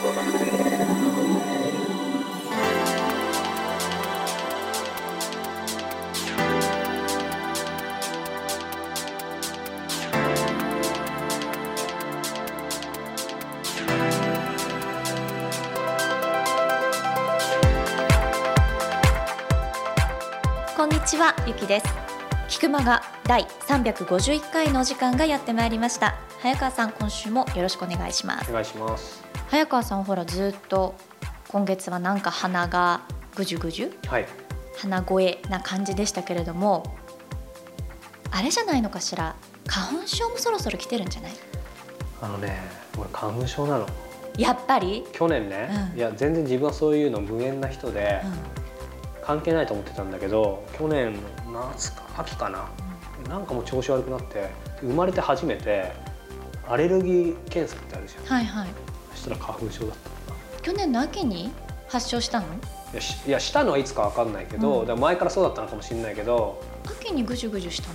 こんにちはゆきです。菊間が第351回のお時間がやってまいりました。早川さん今週もよろしくお願いします。お願いします。早川さんほらずっと今月はなんか鼻がぐじゅぐじゅ？はい。鼻声な感じでしたけれどもあれじゃないのかしら？花粉症もそろそろ来てるんじゃない？あのね俺花粉症なの。やっぱり、去年ね、うん。いや全然自分はそういうの無縁な人で、う関係ないと思ってたんだけど去年夏か秋かな、なんかもう調子悪くなって生まれて初めてアレルギー検査ってあるじゃん。ん、はいはい。そしたら花粉症だった去年の秋に発症したの？いやしいやしたのはいつかわかんないけど、うん。だから前からそうだったのかもしれないけど。秋にぐじゅぐじゅしたの？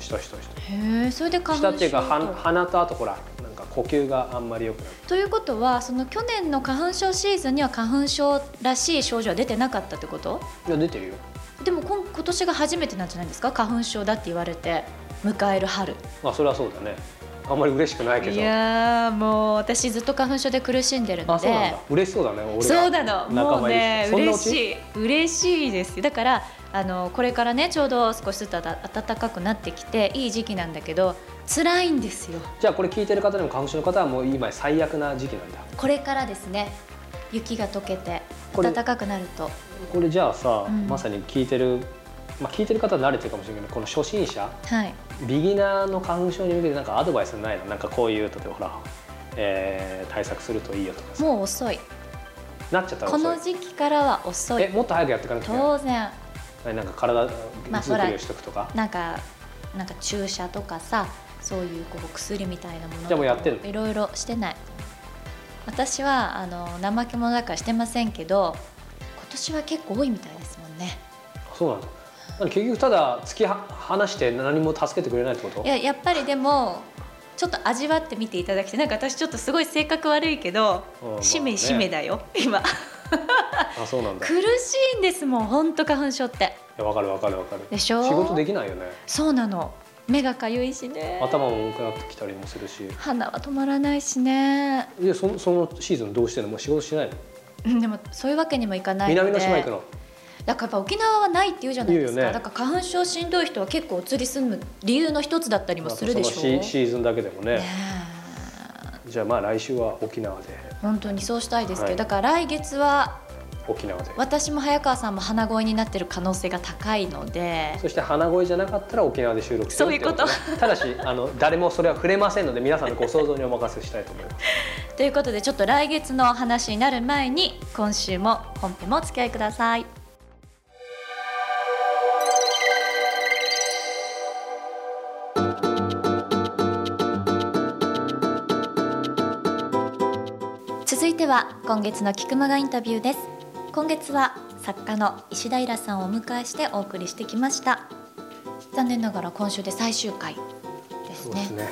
したしたした。へえそれで花粉症したっていうか鼻とあとほらなんか呼吸があんまり良くないということはその去年の花粉症シーズンには花粉症らしい症状は出てなかったってこと？いや出てるよ。でも今今年が初めてなんじゃないですか？花粉症だって言われて迎える春。まあそれはそうだねあんまり嬉しくないけど。いやーもう私ずっと花粉症で苦しんでるのあそうなんでだ。嬉しそうだね俺はそうなの。仲もうね嬉しい。嬉しいですだからあのこれからねちょうど少しずつ暖かくなってきていい時期なんだけど辛いんですよ。じゃあこれ聞いてる方でも花粉症の方はもう今最悪な時期なんだ。これからですね。雪が溶けて暖かくなると。これじゃあさ、うん。まさに聞いてるまあ聞いてる方は慣れてるかもしれないけどこの初心者はい。ビギナーの花粉症に向けてなんかアドバイスないの？なんかこういう例えばほら、えー対策するといいよとかさ。もう遅い。なっちゃったらこの時期からは遅い。えもっと早くやっていかなきゃいけない当然何なんか体まあ作りをしとくとか、なんかなんか注射とかさそういうこう薬みたいなものじゃあもうやってんのいろいろしてない。私はあの怠け者だからしてませんけど今年は結構多いみたいですもんね。そうなんだ結局ただ突きは放して何も助けてくれないってこと？いややっぱりでもちょっと味わってみていただきたい。なんか私ちょっとすごい性格悪いけどうんしめしめだよ今。あそうなんだ。い苦しいんですもん本当花粉症って。やわかるわかるわかる。でしょ？仕事できないよね。そうなの。目がかゆいしね。頭も重くなってきたりもするし。鼻は止まらないしね。でそのそのシーズンどうしてんの？もう仕事しないの？うんでもそういうわけにもいかないので。南の島行くの？だからやっぱ沖縄はないって言うじゃないですか、ね。だから花粉症しんどい人は結構移り住む理由の一つだったりもするでしょ。そのシシーズンだけでもね。ねえ。じゃあまあ来週は沖縄で。本当にそうしたいですけど、はい。だから来月は沖縄で。私も早川さんも鼻声になってる可能性が高いので。そして鼻声じゃなかったら沖縄で収録するそういうこと。ただしあの誰もそれは触れませんので皆さんのご想像にお任せしたいと思います。ということでちょっと来月の話になる前に今週も本編もお付き合いくださいは今月の菊間がインタビューです。今月は作家の石平さんをお迎えしてお送りしてきました。残念ながら今週で最終回ですね。そうですね。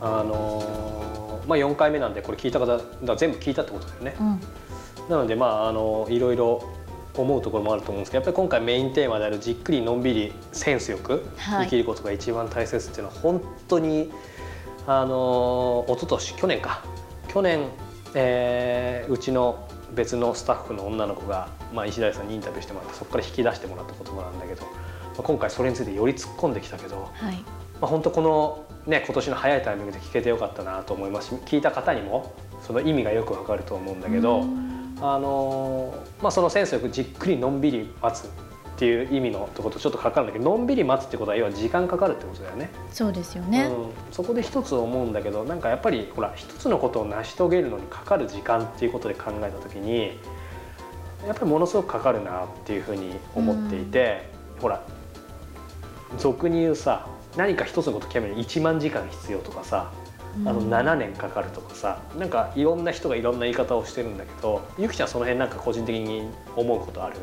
あのーまあ4回目なんでこれ聞いた方だ全部聞いたってことだよね。うん。なのでまああのいろいろ思うところもあると思うんですけどやっぱり今回メインテーマであるじっくりのんびりセンスよくはい。生きることが一番大切っていうのは本当にあの一昨年去年か。去年、えーうちの別のスタッフの女の子が、まあ、石田さんにインタビューしてもらってそこから引き出してもらった言葉なんだけど、まあ、今回それについてより突っ込んできたけど、はいまあ、本当この、ね、今年の早いタイミングで聞けてよかったなと思いますし聞いた方にもその意味がよくわかると思うんだけど。うんあのーまあ、そのセンスよくじっくりのんびり待つっていう意味のとことちょっとかかるんだけどのんびり待つってことは要は時間かかるってことだよね。そうですよね、うん、そこで一つ思うんだけどなんかやっぱりほら一つのことを成し遂げるのにかかる時間っていうことで考えた時にやっぱりものすごくかかるなっていうふうに思っていて、ほら俗に言うさ何か一つのことを極めるに1万時間必要とかさあのうん7年かかるとかさなんかいろんな人がいろんな言い方をしてるんだけどゆきちゃんその辺なんか個人的に思うことある？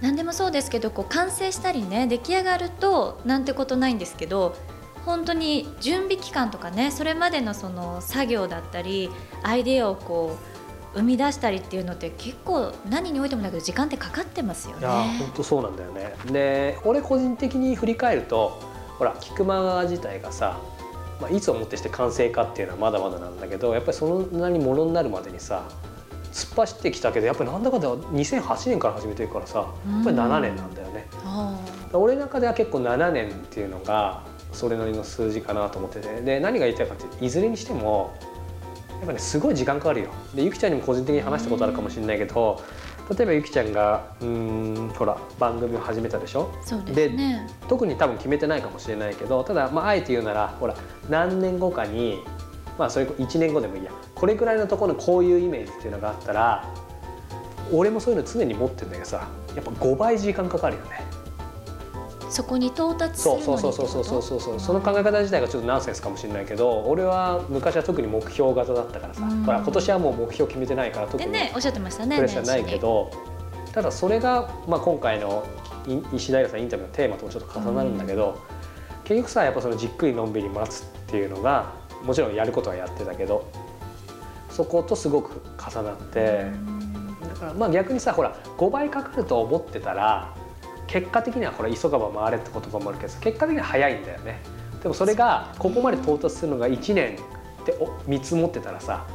何でもそうですけどこう完成したりね出来上がるとなんてことないんですけど本当に準備期間とかねそれまでのその作業だったりアイデアをこう生み出したりっていうのって結構何においてもだけど時間ってかかってますよね。いや本当そうなんだよね。で俺個人的に振り返るとほら菊間川自体がさ、まあ、いつをもってして完成かっていうのはまだまだなんだけどやっぱりそんなにものになるまでにさ突っ走ってきたけどやっぱりなんだかんだ2008年から始めてるからさやっぱり7年なんだよね。俺の中では結構7年っていうのがそれなりの数字かなと思ってて。で何が言いたいかっていずれにしてもやっぱねすごい時間かかるよ。でゆきちゃんにも個人的に話したことあるかもしれないけど例えばゆきちゃんがうんほら番組を始めたでしょ？そうですね。特に多分決めてないかもしれないけどただまああえて言うならほら何年後かにまあそれ1年後でもいいや。これくらいのところにこういうイメージっていうのがあったら俺もそういうの常に持ってるんだけどさやっぱ5倍時間かかるよね。そこに到達するそうそうそうそうそうそうそう。その考え方自体がちょっとナンセンスかもしれないけど俺は昔は特に目標型だったからさ、うん。ほら今年はもう目標決めてないから特におっしゃってましたねプレッシャーないけど、ただそれが、まあ、今回のい石平さんインタビューのテーマともちょっと重なるんだけど、結局さやっぱそのじっくりのんびり待つっていうのがもちろんやることはやってたけどそことすごく重なって。だからまあ逆にさほら5倍かかると思ってたら結果的にはこれ急がば回れって言葉もあるけど結果的には早いんだよね。でもそれがここまで到達するのが1年ってお見積もってたらさ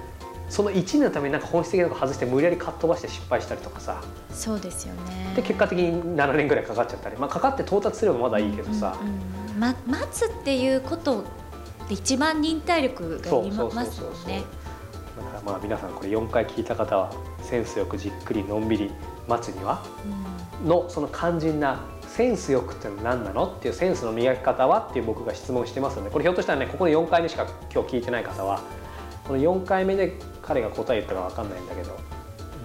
その1年のためになんか本質的なとこ外して無理やりかっ飛ばして失敗したりとかさそうですよね。で結果的に7年ぐらいかかっちゃったり、まあ、かかって到達すればまだいいけどさ、うんうんま、待つっていうことで一番忍耐力がいりますもんね。だからまあ皆さんこれ4回聞いた方はセンスよくじっくりのんびり待つにはのその肝心なセンスよくって何なのっていうセンスの磨き方はっていう僕が質問してますのでこれひょっとしたらねここで4回目しか今日聞いてない方はこの4回目で彼が答え言ったか分かんないんだけど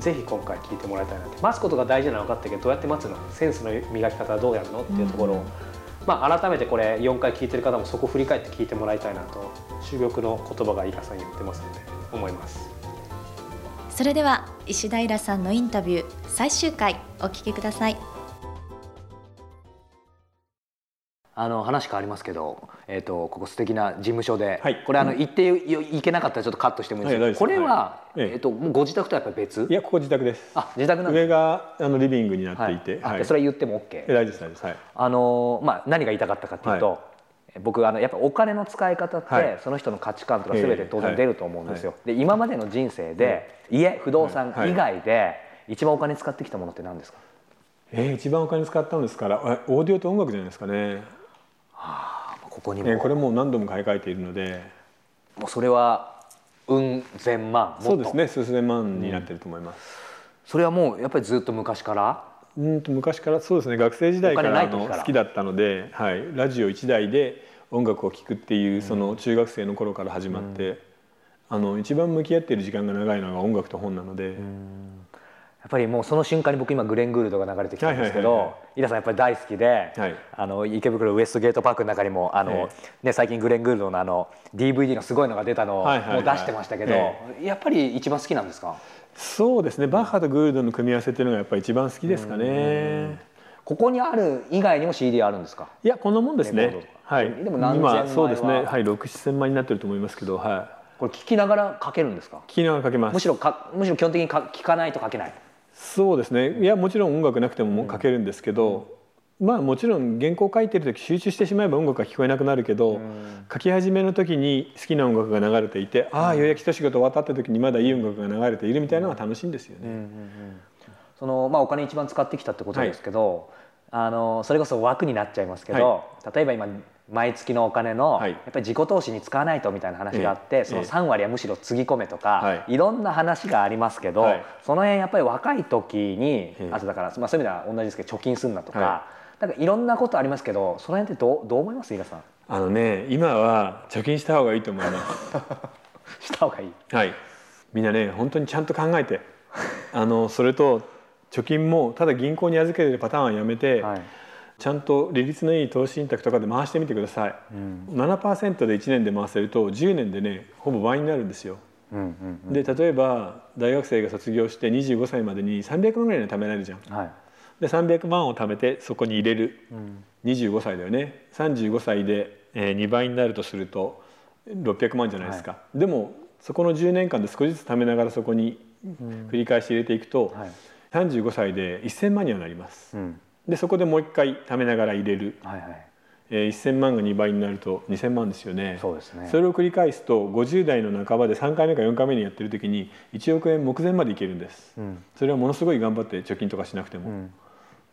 ぜひ今回聞いてもらいたいなって。待つことが大事なのは分かったけどどうやって待つの？センスの磨き方はどうやるの？っていうところを、うんまあ、改めてこれ4回聞いてる方もそこ振り返って聞いてもらいたいなと珠玉の言葉がイカさん言ってますので思います。それでは石平さんのインタビュー最終回お聞きくださいあの話変わりますけど、えー、とここ素敵な事務所で、はい。これあの言っていけなかったらちょっとカットしてもいいですか、はいこれは、はい。ええ。えー、ともうご自宅とはやっぱり別？いやここ自宅です。あ自宅なん上があのリビングになっていて、はい。あはい。それは言っても OK、え大丈夫です大丈夫です。はい。あのまあ、何が言いたかったかっていうと、は僕あのやっぱお金の使い方って、はい。その人の価値観とかええ。全て当然出ると思うんですよ。で今までの人生で、家不動産以外で一番お金使ってきたものって何ですか、えー、一番お金使ったんですからあオーディオと音楽じゃないですかね、ここにも,、えーこれもう何度も買い替えているので。もうそれはうん千万そうですね数千万になってると思います、それはもうやっぱりずっと昔から？うんと昔からそうですね学生時代から好きだったので、はい、ラジオ1台で音楽を聴くっていうその中学生の頃から始まって、あの一番向き合っている時間が長いのが音楽と本なので、やっぱりもうその瞬間に僕今グレン・グールドが流れてきたんですけどはいはいはいは井田さんやっぱり大好きで、はい。あの池袋ウエストゲートパークの中にもあの、えね、最近グレン・グールドのあの DVD のすごいのが出たのを出してましたけど、えやっぱり一番好きなんですか？そうですね。バッハとグールドの組み合わせっていうのがやっぱり一番好きですかね。ここにある以外にも CD あるんですか？いやこんなもんですね。はい。でも何千枚そうですね。はい、六七千万になってると思いますけど、はこれ聞きながら書けるんですか？い。聞きながらかけます。むしろかむしろ基本的にか聞かないと書けないそうですね。いやもちろん音楽なくてももう書けるんですけど、まあもちろん原稿書いてる時集中してしまえば音楽が聞こえなくなるけど、書き始めの時に好きな音楽が流れていて、ああようやく一仕事終わったって時にまだいい音楽が流れているみたいなのが楽しいんですよね。その、まあ、お金一番使ってきたってことですけど、あのそれこそ枠になっちゃいますけど、例えば今毎月のお金の、はい。やっぱり自己投資に使わないとみたいな話があって、ええ。その3割はむしろつぎ込めとか、、はい。ろんな話がありますけど、はい。その辺やっぱり若い時に、ええ。あとだから、まあ、そういう意味では同じですけど貯金するなとか、はなんかいろんなことありますけどその辺ってどうどう思います？井田さん。あのね今は貯金した方がいいと思います。した方がいい。はい、みんなね本当にちゃんと考えてあのそれと貯金もただ銀行に預けてるパターンはやめて、はい。ちゃんと利率のいい投資信託とかで回してみてください、7%で1年で回せると10年でねほぼ倍になるんですよ。うんうんで例えば大学生が卒業して25歳までに300万ぐらいの貯められるじゃん。うんはい。で300万を貯めてそこに入れる、25歳だよね。35歳でえー、2倍になるとすると600万じゃないですか、でもそこの10年間で少しずつ貯めながらそこに繰り返し入れていくと、はい35歳で1000万にはなります、うん。でそこでもう一回貯めながら入れる、はいはい。えー、1000万が2倍になると2000万ですよね。そうですね。それを繰り返すと50代の半ばで3回目か4回目にやってる時に1億円目前までいけるんです。うん。それはものすごい頑張って貯金とかしなくても、うん。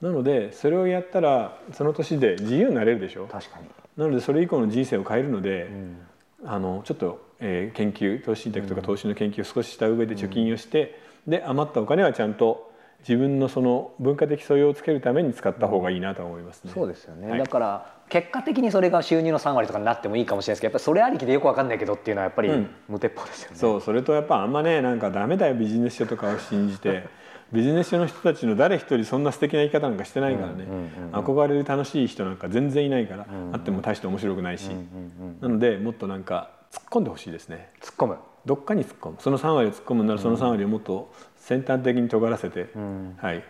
なのでそれをやったらその年で自由になれるでしょ。確かに。なのでそれ以降の人生を変えるので、うん。あのちょっと、えー研究投資信託とか投資の研究を少しした上で貯金をして、で余ったお金はちゃんと自分のその文化的素養をつけるために使った方がいいなと思いますね。そうですよね、はい。だから結果的にそれが収入の3割とかになってもいいかもしれないですけどやっぱりそれありきでよくわかんないけどっていうのはやっぱりうん。無鉄砲ですよね、そうそれとやっぱあんまねなんかダメだよビジネス書とかを信じて。ビジネス書の人たちの誰一人そんな素敵な言い方なんかしてないからね、うんうんうん憧れる楽しい人なんか全然いないから、うんうんあっても大して面白くないし、うんうんうんなのでもっとなんか突っ込んでほしいですね。突っ込む、どっかに突っ込む。その3割を突っ込むならその3割をもっと先端的に尖らせて、うん。はい、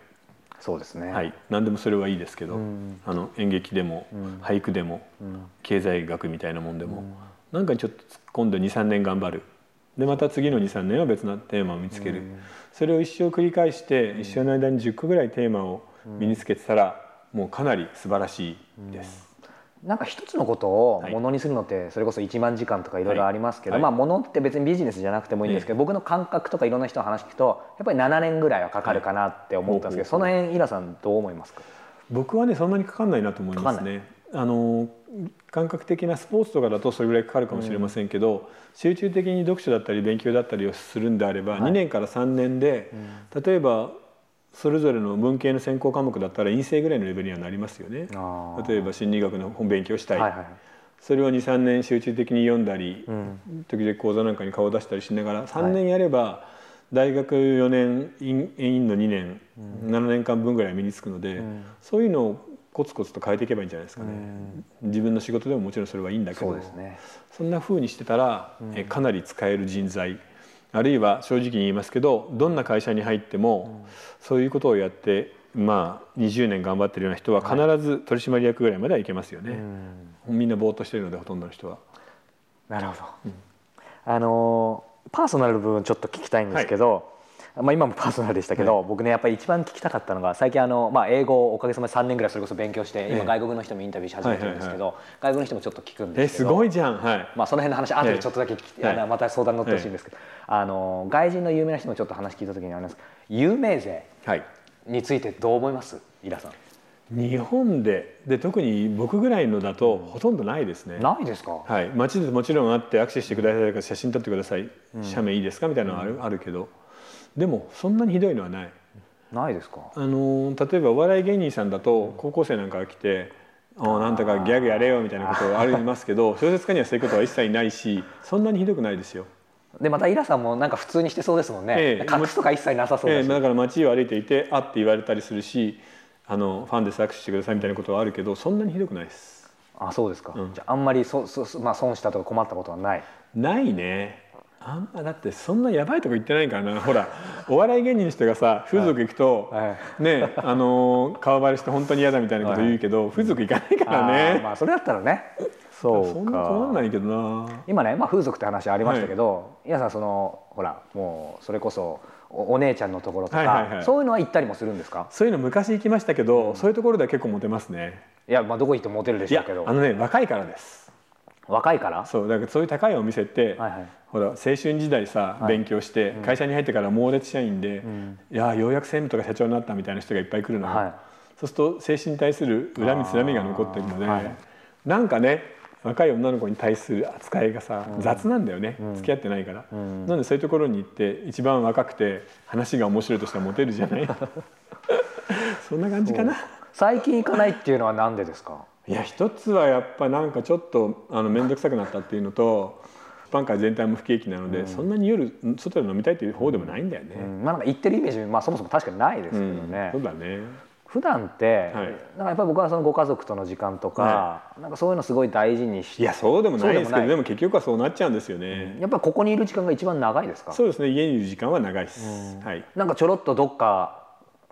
そうですね、はい、何でもそれはいいですけど、うん。あの演劇でも、うん。俳句でも、うん。経済学みたいなもんでも、なんかにちょっと突っ込んで23年頑張る。でまた次の23年は別なテーマを見つける、それを一生繰り返して、一生の間に10個ぐらいテーマを身につけてたら、もうかなり素晴らしいです。なんか一つのことをはい。ものにするのってそれこそ1万時間とかいろいろありますけど、はい。まあものって別にビジネスじゃなくてもいいんですけど、僕の感覚とかいろんな人の話聞くとやっぱり7年ぐらいはかかるかなって思ったんですけど、はいその辺イラさんどう思いますか？僕はねそんなにかかんないなと思います。かかんね。あの感覚的なスポーツとかだとそれぐらいかかるかもしれませんけど、集中的に読書だったり勉強だったりをするんであれば、はい。2年から3年で、例えばそれぞれの文系の専攻科目だったら院生ぐらいのレベルにはなりますよね。例えば心理学の本勉強したい、はいはいそれを23年集中的に読んだり、うん。時々講座なんかに顔を出したりしながら3年やれば、大学4年院院の2年、7年間分ぐらい身につくので、ん。そういうのをコツコツと変えていけばいいんじゃないですかね、自分の仕事でももちろんそれはいいんだけどそね。そんな風にしてたら、えかなり使える人材あるいは正直に言いますけどどんな会社に入っても、そういうことをやってまあ20年頑張ってるような人は必ず取締役ぐらいまではいけますよね、みんなぼーっとしてるのでほとんどの人は。なるほど、あのーパーソナルの部分ちょっと聞きたいんですけど、まあ、今もパーソナルでしたけど、僕ねやっぱり一番聞きたかったのが最近あの、まあ、英語をおかげさまで3年ぐらいそれこそ勉強して今え。え外国の人もインタビューし始めてるんですけど、外国の人もちょっと聞くんでえすすけどごいじゃん。はい。まあ、その辺の話後え。えでちょっとだけはいあのまた相談に乗ってほしいんですけど、あの外人の有名な人もちょっと話聞いた時にあります。有名税はい。についてどう思います？イラさん。日本でで特に僕ぐらいのだとほとんどないですね。ないですか、はい、街でもちろんあって握手してくださいとか写真撮ってください、写メいいですか？みたいなのはある,、あるけどでもそんなにひどいのはない。ないですか？あのー例えばお笑い芸人さんだと高校生なんかが来て「あなんとかギャグやれよ」みたいなことありますけど小説家にはそういうことは一切ないしそんなにひどくないですよ。でまたイラさんもなんか普通にしてそうですもんね、ええ。隠すとか一切なさそうだし、ええだから街を歩いていて「あ」って言われたりするしあのファンです握手してくださいみたいなことはあるけどそんなにひどくないです。あそうですか、うん。じゃああんまりそそそまあ、損したとか困ったことはない？ないねあんまだってそんなやばいとこ行ってないからな。ほらお笑い芸人の人がさ風俗行くと、はねあのー顔バレして本当に嫌だみたいなこと言うけど、風俗行かないからね、まあそれだったらね。そそんなんないけどな。今ね、まあ、風俗って話ありましたけど、皆さんそのほらもうそれこそおお姉ちゃんのところとか、はいはいはい。そういうのは行ったりもするんですか？そういうの昔行きましたけど、そういうところでは結構モテますね。いや、まあ、どこ行ってもモテるでしょうけど。あのね若いからです若いから？そうだからそういう高いお店って、はいはい。ほら青春時代さ、はい。勉強して、会社に入ってから猛烈社員で、いやようやく専務とか社長になったみたいな人がいっぱい来るのよ、はい。そうすると精神に対する恨みつらみが残ってるので、はい。なんかね若い女の子に対する扱いがさ、雑なんだよね、付き合ってないから、なのでそういうところに行って一番若くて話が面白いとしたらモテるじゃない？そんな感じかな。最近行かないっていうのはなんでですか？いや一つはやっぱなんかちょっとあの面倒くさくなったっていうのとパン界全体も不景気なので、そんなに夜外で飲みたいという方でもないんだよね。うん。まあなんか行ってるイメージ、まあ、そもそも確かにないですけどうん。ね、そうだね。普段って、はい。なんかやっぱり僕はそのご家族との時間とか、はなんかそういうのすごい大事にしていやそうでもないですけどでも結局はそうなっちゃうんですよね。やっぱりここにいる時間が一番長いですか？そうですね。家にいる時間は長いです。はい。なんかちょろっとどっか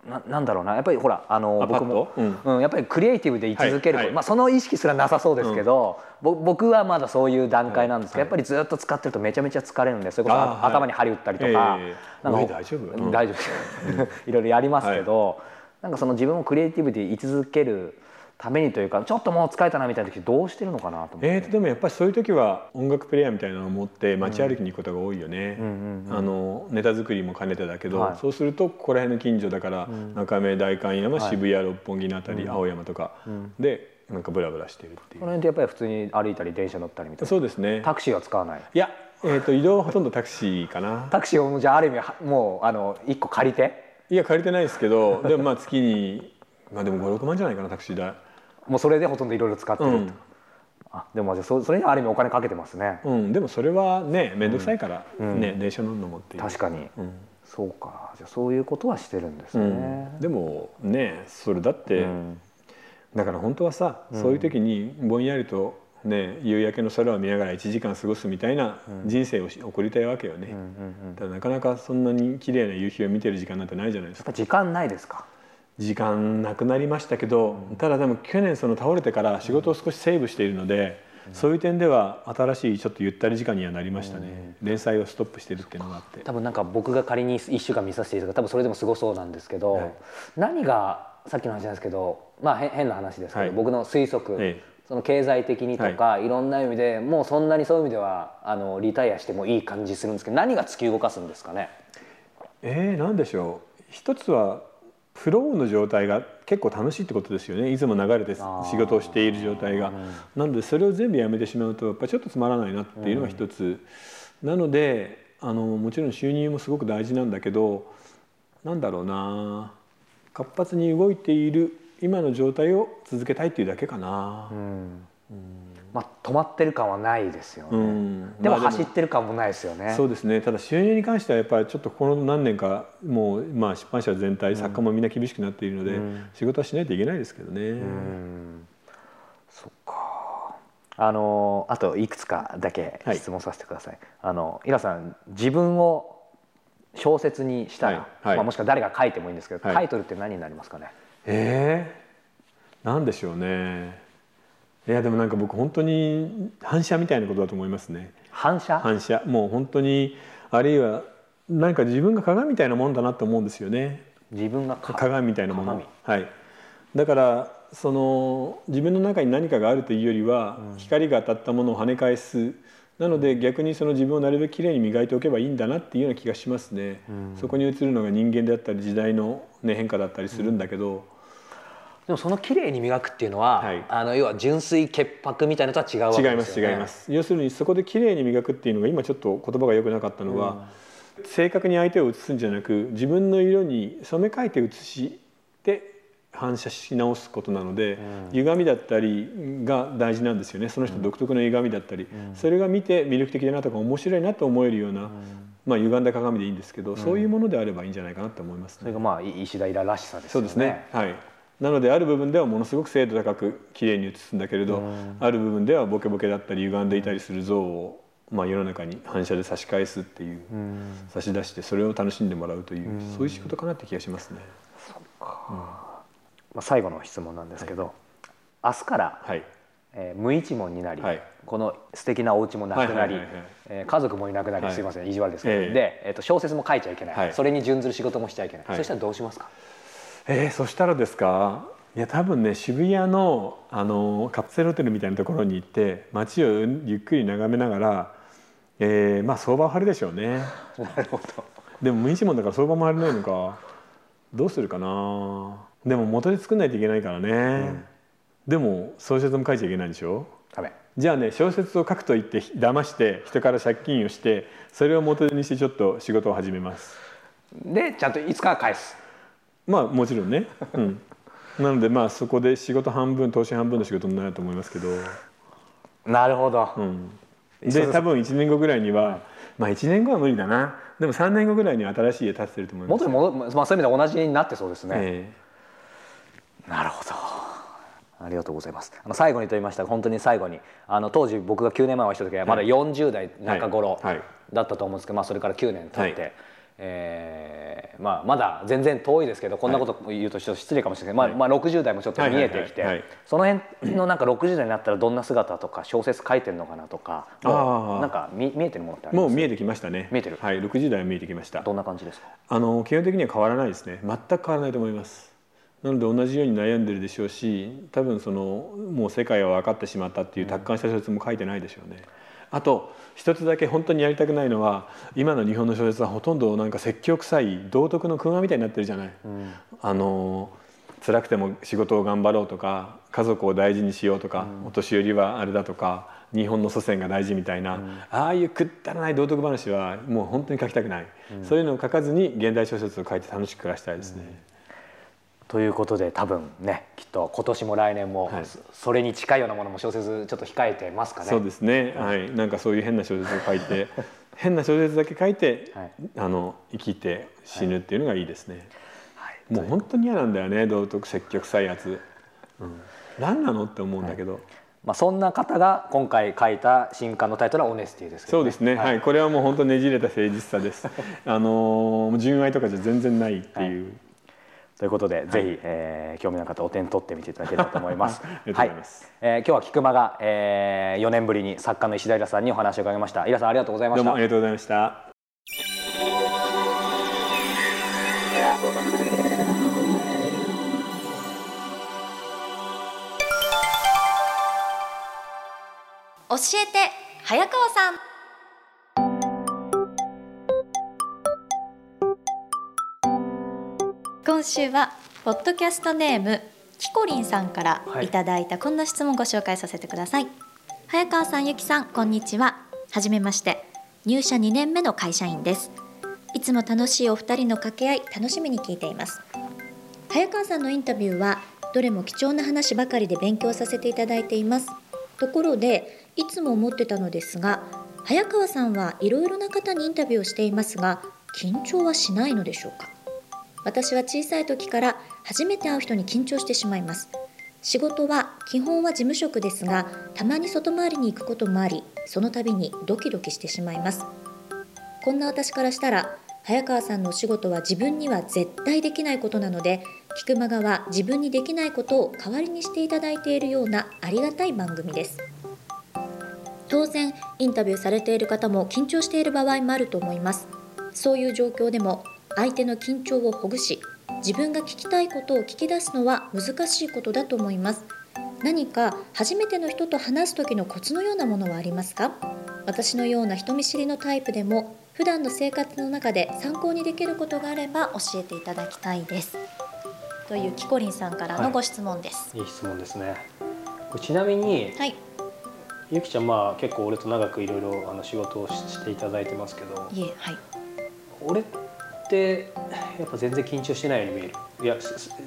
ななんだろうな。やっぱりほらあのあ僕も。うん。やっぱりクリエイティブで居続けること、まあ、その意識すらなさそうですけど、ぼ僕はまだそういう段階なんですけど、はいやっぱりずっと使ってるとめちゃめちゃ疲れるんでそれこそ頭に針打ったりとか,、ええ。なんか大丈夫？うん大丈夫。いろいろやりますけど、なんかその自分をクリエイティブで居続けるためにというかちょっともう疲れたなみたいな時どうしてるのかなと思って。えーとでもやっぱりそういう時は音楽プレイヤーみたいなのを持って街歩きに行くことが多いよね、うんうんあのネタ作りも兼ねてだけど、はい。そうするとここら辺の近所だから、中目代官山、はい。渋谷六本木のあたり、青山とか。でなんかブラブラしてるっていう、この辺ってやっぱり普通に歩いたり電車乗ったりみたいなそうですね。タクシーは使わない？いや、えー、と移動はほとんどタクシーかな。タクシーをじゃあある意味はもうあの一個借りて？いや借りてないですけどでもまあ月にまあでも56万じゃないかなタクシー代。もうそれでほとんどいろいろ使ってると、うん。あでもじゃあそそれにはある意味お金かけてますね、うん、でもそれはね面倒くさいから、うん。ね電車乗るのもっていう。確かに、うん。そうか。じゃあそういうことはしてるんですうね、ん、でもねそれだって、うん。だから本当はさ、そういう時にぼんやりとね夕焼けの空を見ながら1時間過ごすみたいな人生をし送りたいわけよね、うんうんうん。ただなかなかそんなに綺麗な夕日を見てる時間なんてないじゃないですか。やっぱ時間ないですか？時間なくなりましたけど、ただでも去年その倒れてから仕事を少しセーブしているので、そういう点では新しいちょっとゆったり時間にはなりましたね、連載をストップしてるっていうのがあって。多分なんか僕が仮に1週間見させていただく多分それでもすごそうなんですけど、はい。何がさっきの話なんですけどまあへ変な話ですけど、はい。僕の推測、ええ。その経済的にとか、い、ろんな意味でもうそんなにそういう意味ではあのリタイアしてもいい感じするんですけど何が突き動かすんですかね？えー、何でしょう。一つはフローの状態が結構楽しいってことですよねいつも流れて仕事をしている状態が。なのでそれを全部やめてしまうとやっぱりちょっとつまらないなっていうのが一つ。なのであのもちろん収入もすごく大事なんだけどなんだろうな活発に動いている今の状態を続けたいっていうだけかな。まあ止まってる感はないですよね、うん。でもまあ走ってる感もないですよね、そうですね。ただ収入に関してはやっぱりちょっとこの何年かもうまあ出版社全体作家もみんな厳しくなっているので、仕事はしないといけないですけどね。うん。そっか。あのあといくつかだけはい質問させてください、あのイラさん自分を小説にしたら、はい。はい。まあ、もしくは誰が書いてもいいんですけど、はい。タイトルって何になりますかね？えー、なんでしょうねいやでもなんか僕本当に反射みたいなことだと思いますね。反射？反射。もう本当にあるいはなんか自分が鏡みたいなもんだなと思うんですよね。自分がか？鏡みたいなもの。鏡。はい。だからその自分の中に何かがあるというよりは、光が当たったものを跳ね返す。なので逆にその自分をなるべくきれいに磨いておけばいいんだなっていうような気がしますね、そこに映るのが人間であったり時代の、ね、変化だったりするんだけど、でもその綺麗に磨くっていうのは、はい。あの要は純粋潔白みたいなのとは違うわけ違いますですよね。違います要するにそこできれいに磨くっていうのが今ちょっと言葉が良くなかったのは、正確に相手を写すんじゃなく自分の色に染め替えて写して反射し直すことなので、歪みだったりが大事なんですよね。その人独特の歪みだったり、それが見て魅力的だなとか面白いなと思えるような、まあ歪んだ鏡でいいんですけど、そういうものであればいいんじゃないかなと思いますね。それがまあい石田イラらしさですよね。そうですね。はい。なのである部分ではものすごく精度高く綺麗に写すんだけれど、ある部分ではボケボケだったり歪んでいたりする像を、まあ、世の中に反射で差し返すっていう、差し出してそれを楽しんでもらうという、そういう仕事かなって気がしますね。まあ、最後の質問なんですけど、明日から、はい。えー無一文になり、はい。この素敵なお家もなくなり家族もいなくなり、はい。すいません意地悪ですけど、ええ。で、えー、と小説も書いちゃいけない、はい。それに準ずる仕事もしちゃいけない、はい。そしたらどうしますか？えー、そしたらですか？いや多分ね渋谷のあのカプセルホテルみたいなところに行って街をゆっくり眺めながら、えー、まあ相場を張るでしょうね。なるほど。でも無一文だから相場も張れないのか。どうするかな？でも元で作んないといけないからね、でも小説も書いちゃいけないでしょ？ダメ。じゃあね小説を書くと言って騙して人から借金をしてそれを元にしてちょっと仕事を始めます。でちゃんといつかは返すまあもちろんね、うん、なのでまあそこで仕事半分投資半分の仕事になると思いますけど、なるほど、うん、で多分1年後ぐらいにはまあ1年後は無理だな。でも3年後ぐらいには新しい家建ててると思います。元に戻まあ、そういう意味で同じになってそうですね、えなるほど。ありがとうございます。あの最後にと言いました。が本当に最後に。あの当時僕が9年前お会いした時はまだ40代中頃はい。はい。だったと思うんですけど、まあ、それから9年経って、はいえーまあ、まだ全然遠いですけどこんなこと言うとちょっと失礼かもしれないけど、まあまあ、60代もちょっと見えてきて、はい。はいはいはい。その辺のなんか60代になったらどんな姿とか小説書いてるのかなとかもうなんか見見えてるものってあります？もう見えてきましたね。見えてる？はい60代は見えてきました。どんな感じですか？あの基本的には変わらないですね。全く変わらないと思います。なので同じように悩んでるでしょうし多分そのもう世界は分かってしまったっていう達観した小説も書いてないでしょうね、あと一つだけ本当にやりたくないのは今の日本の小説はほとんどなんか説教臭い道徳の空話みたいになってるじゃない、あの辛くても仕事を頑張ろうとか家族を大事にしようとか、お年寄りはあれだとか日本の祖先が大事みたいな、ああいうくったらない道徳話はもう本当に書きたくない、そういうのを書かずに現代小説を書いて楽しく暮らしたいですね。ということで多分ねきっと今年も来年も、はい。そそれに近いようなものも小説ちょっと控えてますかね。そうですね、はい、なんかそういう変な小説を書いて 変な小説だけ書いて、はい。あの生きて死ぬっていうのがいいですね、はい。もう本当に嫌なんだよね道徳積極臭いやつ、うん、何なのって思うんだけど、まあ、そんな方が今回書いた新刊のタイトルは「オネスティ」ですけど、そうですね、はい。これはもう本当ねじれた誠実さです。あのー純愛とかじゃ全然ないっていう、ということで、ぜひ、えー興味のある方お手に取ってみていただければと思います。ありがとうございえー今日は菊間が、え4年ぶりに作家の石田イラさんにお話を伺いました。イラさんありがとうございましたどうもあ。りがとうございました教えて早川さん週はポッドキャストネームキコリンさんからはい。いただいたこんな質問をご紹介させてください、早川さんゆきさんこんにちは。はじめまして。入社2年目の会社員です。いつも楽しいお二人の掛け合い楽しみに聞いています。早川さんのインタビューはどれも貴重な話ばかりで勉強させていただいています。ところでいつも思ってたのですが早川さんはいろいろな方にインタビューをしていますが緊張はしないのでしょうか？私は小さい時から初めて会う人に緊張してしまいます。仕事は基本は事務職ですがたまに外回りに行くこともありその度にドキドキしてしまいます。こんな私からしたら早川さんのお仕事は自分には絶対できないことなので菊間が自分にできないことを代わりにしていただいているようなありがたい番組です。当然インタビューされている方も緊張している場合もあると思います。そういう状況でも相手の緊張をほぐし自分が聞きたいことを聞き出すのは難しいことだと思います。何か初めての人と話す時のコツのようなものはありますか？私のような人見知りのタイプでも普段の生活の中で参考にできることがあれば教えていただきたいです。というキコリンさんからのご質問です。いい質問ですね。ちなみにはい、ゆきちゃんまあ結構俺と長くいろいろあの仕事をししていただいてますけど。はい。俺ってやっぱ全然緊張してないように見える。いや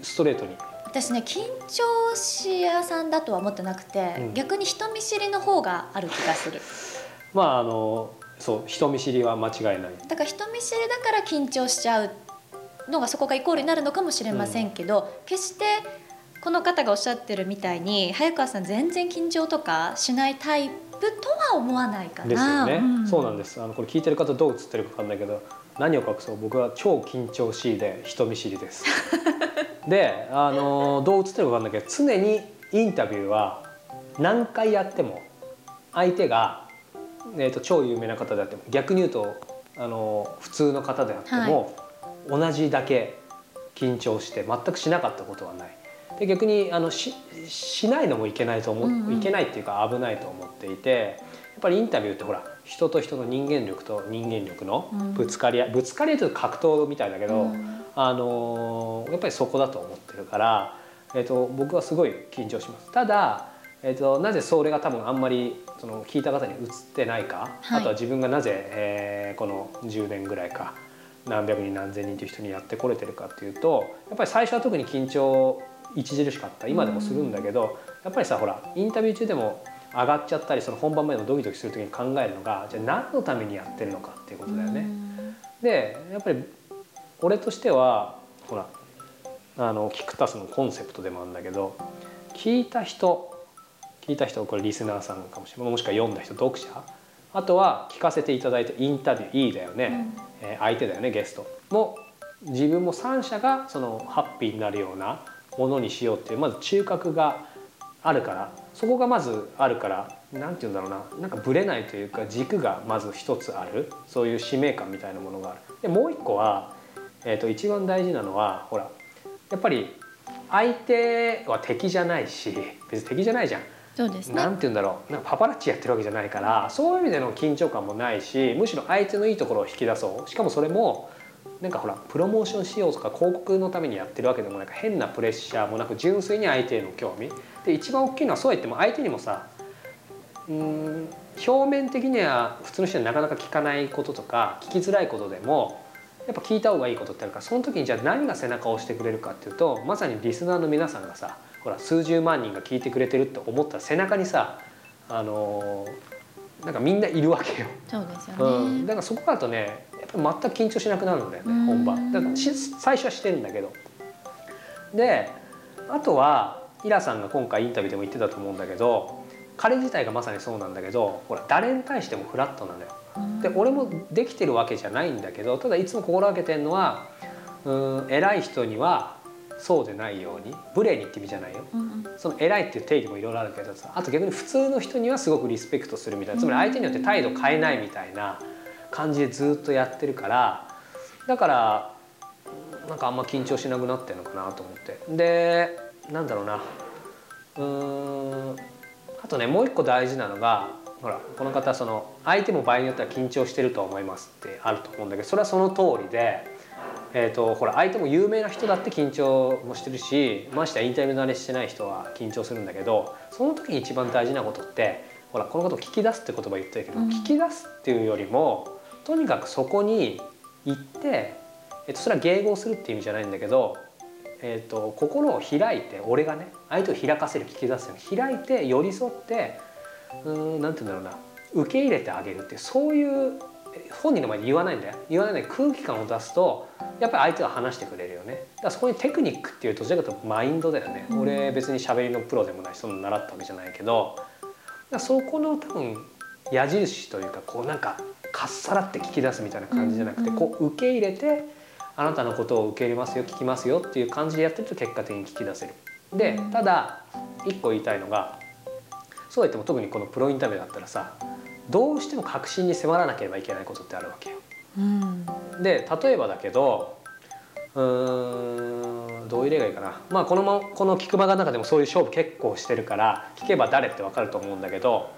ストレートに。私ね緊張し屋さんだとは思ってなくて、うん。逆に人見知りの方がある気がする。まああのそう人見知りは間違いない。だから人見知りだから緊張しちゃうのがそこがイコールになるのかもしれませんけど、決してこの方がおっしゃってるみたいに早川さん全然緊張とかしないタイプとは思わないかな。ですよね、ん。そうなんです。あのこれ聞いてる方どう映ってるか分かんないけど何を隠そう？僕は超緊張しいで人見知りです。であのどう映ってるか分かんないけど常にインタビューは何回やっても相手が、えー、と超有名な方であっても逆に言うとあの普通の方であっても、同じだけ緊張して全くしなかったことはない。で逆にあのししないのもいけないと思う、うんうん。いけないっていうか危ないと思っていてやっぱりインタビューってほら人と人の人間力と人間力のうん。ぶつかり合い、ぶつかり合いというと格闘みたいだけど、うん。あのーやっぱりそこだと思ってるから、えー、と僕はすごい緊張します。ただえー、となぜそれが多分あんまりその聞いた方に映ってないか、はい。あとは自分がなぜ、えーこの10年ぐらいか何百人何千人という人にやってこれてるかっていうとやっぱり最初は特に緊張著しかった。今でもするんだけど、やっぱりさほらインタビュー中でも上がっちゃったりその本番前でもドキドキする時に考えるのがじゃあ何のためにやってるのかっていうことだよね。でやっぱり俺としてはほらあのキクタスのコンセプトでもあるんだけど聞いた人聞いた人これリスナーさんかもしれない。もしくは読んだ人読者。あとは聞かせていただいてインタビューいいだよね、えー相手だよねゲスト。も自分も3者がそのハッピーになるようなものにしようっていうまず中核があるからそこがまずあるから何て言うんだろうななんかぶれないというか軸がまず一つある。そういう使命感みたいなものがある。でもう一個は、えー、と一番大事なのはほらやっぱり相手は敵じゃないし別に敵じゃないじゃん。そうですね。なんて言うんだろう。なんかパパラッチやってるわけじゃないからそういう意味での緊張感もないしむしろ相手のいいところを引き出そう。しかもそれもなんかほらプロモーションしようとか広告のためにやってるわけでもなく変なプレッシャーもなく純粋に相手への興味で一番大きいのはそうは言っても相手にもさうーん表面的には普通の人になかなか聞かないこととか聞きづらいことでもやっぱ聞いた方がいいことってあるからその時にじゃあ何が背中を押してくれるかっていうとまさにリスナーの皆さんがさほら数十万人が聞いてくれてるって思ったら背中にさあのーなんかみんないるわけよ。そうですようん、ねだからそこだとねやっぱ全く緊張しなくなるんだよねうん。本番。だからし最初はしてるんだけど。であとはイラさんが今回インタビューでも言ってたと思うんだけど彼自体がまさにそうなんだけどほら誰に対してもフラットなのよ。うん。で俺もできてるわけじゃないんだけどただいつも心がけてるのはうん偉い人にはそうでないように無礼にって意味じゃないよ。うんうん。その偉いっていう定義もいろいろあるけどさあと逆に普通の人にはすごくリスペクトするみたいな。つまり相手によって態度変えないみたいな感じでずっとやってるからだからなんかあんま緊張しなくなってるのかなと思って。でなんだろうなうーんあとねもう一個大事なのがほらこの方その相手も場合によっては緊張してると思いますってあると思うんだけどそれはその通りで。えー、とほら相手も有名な人だって緊張もしてるしましてやインタビュー慣れしてない人は緊張するんだけどその時に一番大事なことってほらこのことを聞き出すって言葉言ってるけど、うん聞き出すっていうよりもとにかくそこに行って、えっとそれは迎合するっていう意味じゃないんだけど、えっと心を開いて俺がね相手を開かせる聞き出すように開いて寄り添ってうーんなんて言うんだろうな受け入れてあげるってそういうえ本人の前で言わないんだよ。言わないで空気感を出すとやっぱり相手は話してくれるよね。だからそこにテクニックっていうとどちらかというとマインドだよね、うん。俺別に喋りのプロでもないしそんな習ったわけじゃないけどそこの多分矢印というかこうなんかかっさらって聞き出すみたいな感じじゃなくて、こう受け入れてあなたのことを受け入れますよ聞きますよっていう感じでやってると結果的に聞き出せる。でうんただ一個言いたいのがそうは言っても特にこのプロインタビューだったらさどうしても確信に迫らなければいけないことってあるわけよ。うんで例えばだけどうーんどういう例がいいかな、まあ、このまこの菊間が中でもそういう勝負結構してるから聞けば誰って分かると思うんだけど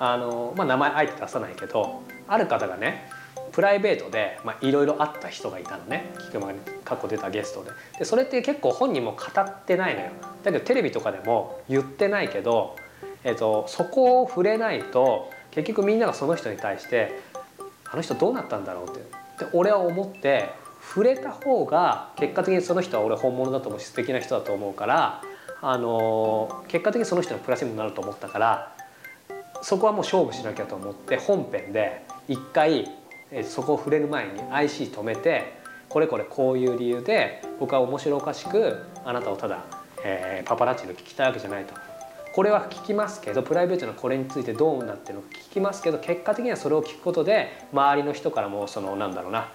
あの、まあ、名前あえて出さないけどある方がねプライベートでいろいろあった人がいたのね。菊間が過去出たゲストで。でそれって結構本人も語ってないのよ。だけどテレビとかでも言ってないけど、えっとそこを触れないと結局みんながその人に対してあの人どうなったんだろう？って。で俺は思って触れた方が結果的にその人は俺本物だと思うし素敵な人だと思うから、あの結果的にその人のプラスにもなると思ったからそこはもう勝負しなきゃと思って本編で一回そこを触れる前に IC 止めてこれこれこういう理由で僕は面白おかしくあなたをただ、えーパパラッチの聞きたいわけじゃないと。これは聞きますけどプライベートのこれについてどうなってるのか聞きますけど結果的にはそれを聞くことで周りの人からもそのなんだろうな、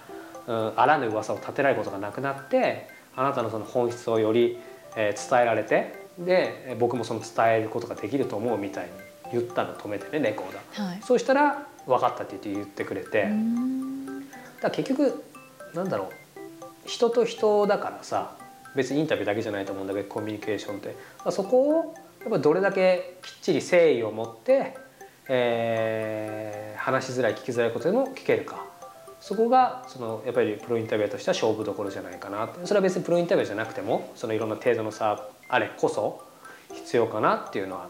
うん、あらぬ噂を立てられることがなくなってあなたのその本質をより、えー伝えられてでえー僕もその伝えることができると思うみたいに言ったの止めてねレコーダー。はいそうしたら分かったって言ってくれて、うん。だ結局なんだろう人と人だからさ別にインタビューだけじゃないと思うんだけどコミュニケーションって。そこをやっぱどれだけきっちり誠意を持って、えー話しづらい聞きづらいことでも聞けるか。そこがそのやっぱりプロインタビューとしては勝負どころじゃないかなって。それは別にプロインタビューじゃなくてもそのいろんな程度の差あれこそ必要かなっていうのは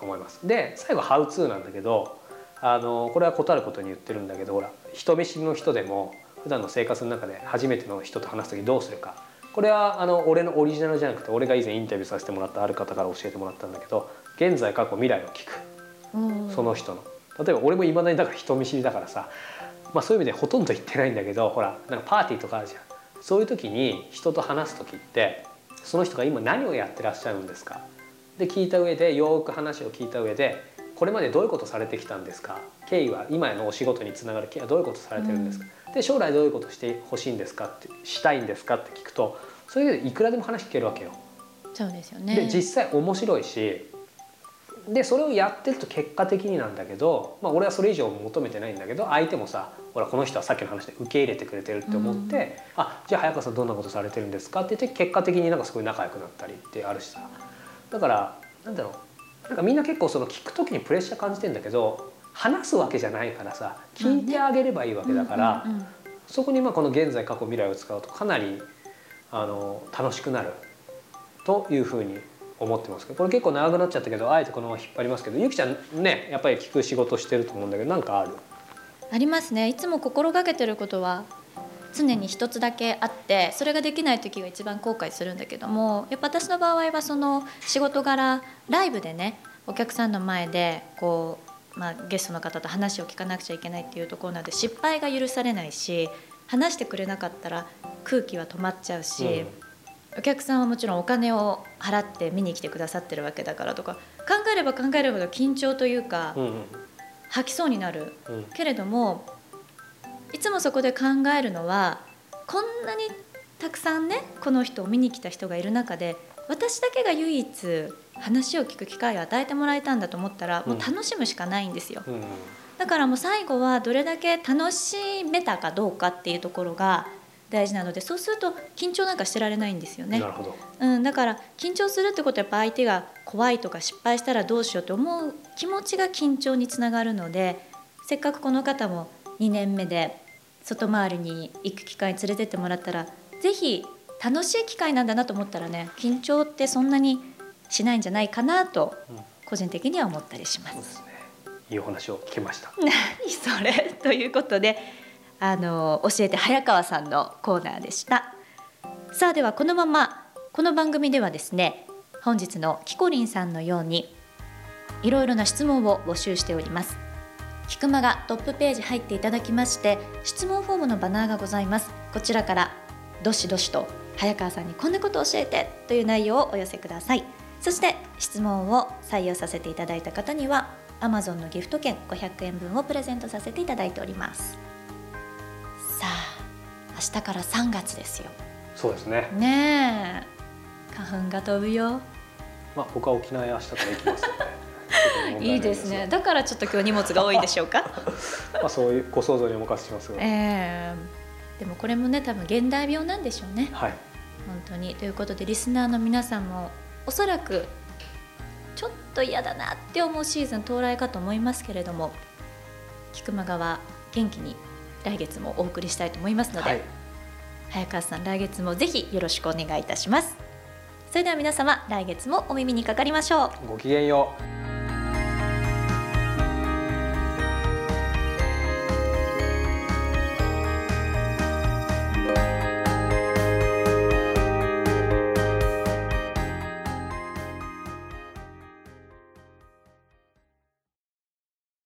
思います。で最後ハウツーなんだけどあのこれは断ることに言ってるんだけどほら人見知りの人でも普段の生活の中で初めての人と話す時どうするか。これはあの俺のオリジナルじゃなくて俺が以前インタビューさせてもらったある方から教えてもらったんだけど現在過去未来を聞く。うん。その人の。例えば俺もいまだにだから人見知りだからさ、まあ、そういう意味でほとんど言ってないんだけどほらなんかパーティーとかあるじゃん。そういう時に人と話す時ってその人が今何をやってらっしゃるんですか？で聞いた上でよーく話を聞いた上でこれまでどういうことされてきたんですか？経緯は今のお仕事につながる経緯はどういうことされてるんですか、で将来どういうことしてほしいんですか？ってしたいんですか？って聞くとそれでいくらでも話聞けるわけよ。そうですよね。で実際面白いしでそれをやってると結果的になんだけど、まあ、俺はそれ以上求めてないんだけど相手もさほらこの人はさっきの話で受け入れてくれてるって思って「あじゃあ早川さんどんなことされてるんですか?」って言って結果的になんかすごい仲良くなったりってあるしさ。だからなんだろうなんかみんな結構その聞く時にプレッシャー感じてんだけど話すわけじゃないからさ聞いてあげればいいわけだから、そこにまあこの現在過去未来を使うとかなりあの楽しくなるというふうに思ってますけどこれ結構長くなっちゃったけどあえてこのまま引っ張りますけどゆきちゃんねやっぱり聞く仕事してると思うんだけどなんかある？ありますね。いつも心がけてることは常に一つだけあってそれができない時が一番後悔するんだけどもやっぱ私の場合はその仕事柄ライブでねお客さんの前でこう、まあ、ゲストの方と話を聞かなくちゃいけないっていうところなので失敗が許されないし話してくれなかったら空気は止まっちゃうし、お客さんはもちろんお金を払って見に来てくださってるわけだからとか考えれば考えるほど緊張というか、うんうん。吐きそうになる。うん。けれどもいつもそこで考えるのはこんなにたくさんねこの人を見に来た人がいる中で私だけが唯一話を聞く機会を与えてもらえたんだと思ったらもう楽しむしかないんですよ、うん。だからもう最後はどれだけ楽しめたかどうかっていうところが大事なのでそうすると緊張なんかしてられないんですよね。うん、だから緊張するってことはやっぱ相手が怖いとか失敗したらどうしようと思う気持ちが緊張につながるのでせっかくこの方も2年目で外回りに行く機会に連れてってもらったらぜひ楽しい機会なんだなと思ったらね緊張ってそんなにしないんじゃないかなとうん。個人的には思ったりしま。そうですすね。いいお話を聞けました。何 それということであの教えて早川さんのコーナーでした。さあではこのままこの番組ではですね本日のキコリンさんのようにいろいろな質問を募集しておりますキクマがトップページ入っていただきまして質問フォームのバナーがございます。こちらからどしどしと早川さんにこんなことを教えてという内容をお寄せください。そして質問を採用させていただいた方には Amazon のギフト券500円分をプレゼントさせていただいております。さあ明日から3月ですよ。そうですね。ねえ。花粉が飛ぶよ。まあ僕は沖縄へ明日から行きますので特に問題ないいですね。だからちょっと今日荷物が多いんでしょうか？まあそういうご想像にお任せしますが、ええ。でもこれもね多分現代病なんでしょうね。はい。本当に。ということでリスナーの皆さんもおそらくちょっと嫌だなって思うシーズン到来かと思いますけれども菊間川元気に来月もお送りしたいと思いますので、はい。早川さん来月もぜひよろしくお願いいたします。それでは皆様来月もお耳にかかりましょう。ごきげんよう